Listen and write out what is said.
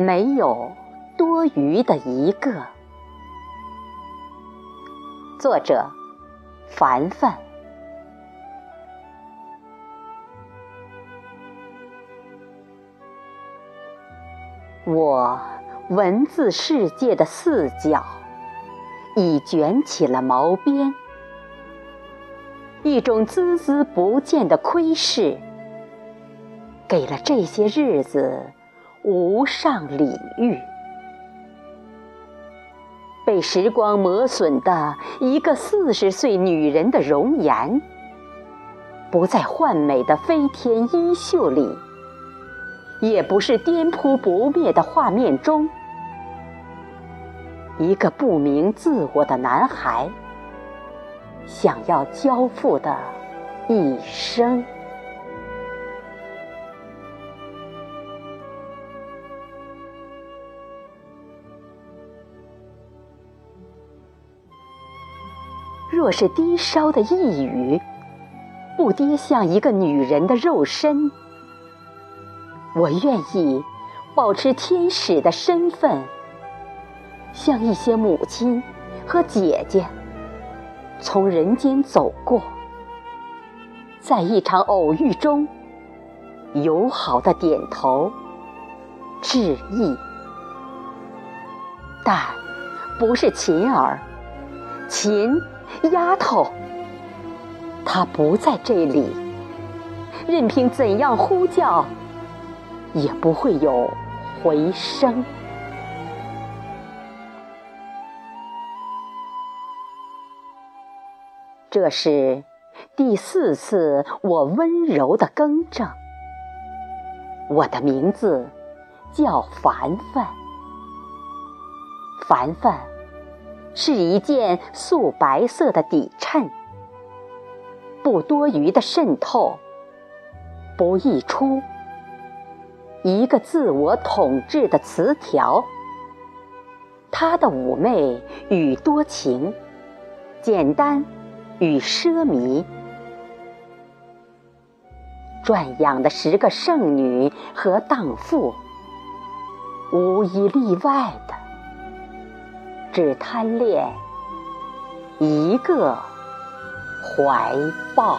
没有多余的一个。作者：凡凡。我文字世界的四角已卷起了毛边，一种孜孜不倦的窥视，给了这些日子。无上礼遇，被时光磨损的一个四十岁女人的容颜，不在幻美的飞天衣袖里，也不是颠扑不灭的画面中，一个不明自我的男孩想要交付的一生。若是低烧的一语，不跌向一个女人的肉身，我愿意保持天使的身份，像一些母亲和姐姐从人间走过，在一场偶遇中，友好的点头致意，但不是琴儿，琴。丫头，她不在这里，任凭怎样呼叫，也不会有回声。这是第四次我温柔的更正。我的名字叫凡凡，凡凡。是一件素白色的底衬，不多余的渗透，不溢出。一个自我统治的词条，它的妩媚与多情，简单与奢靡，转养的十个剩女和荡妇，无一例外的。只贪恋一个怀抱。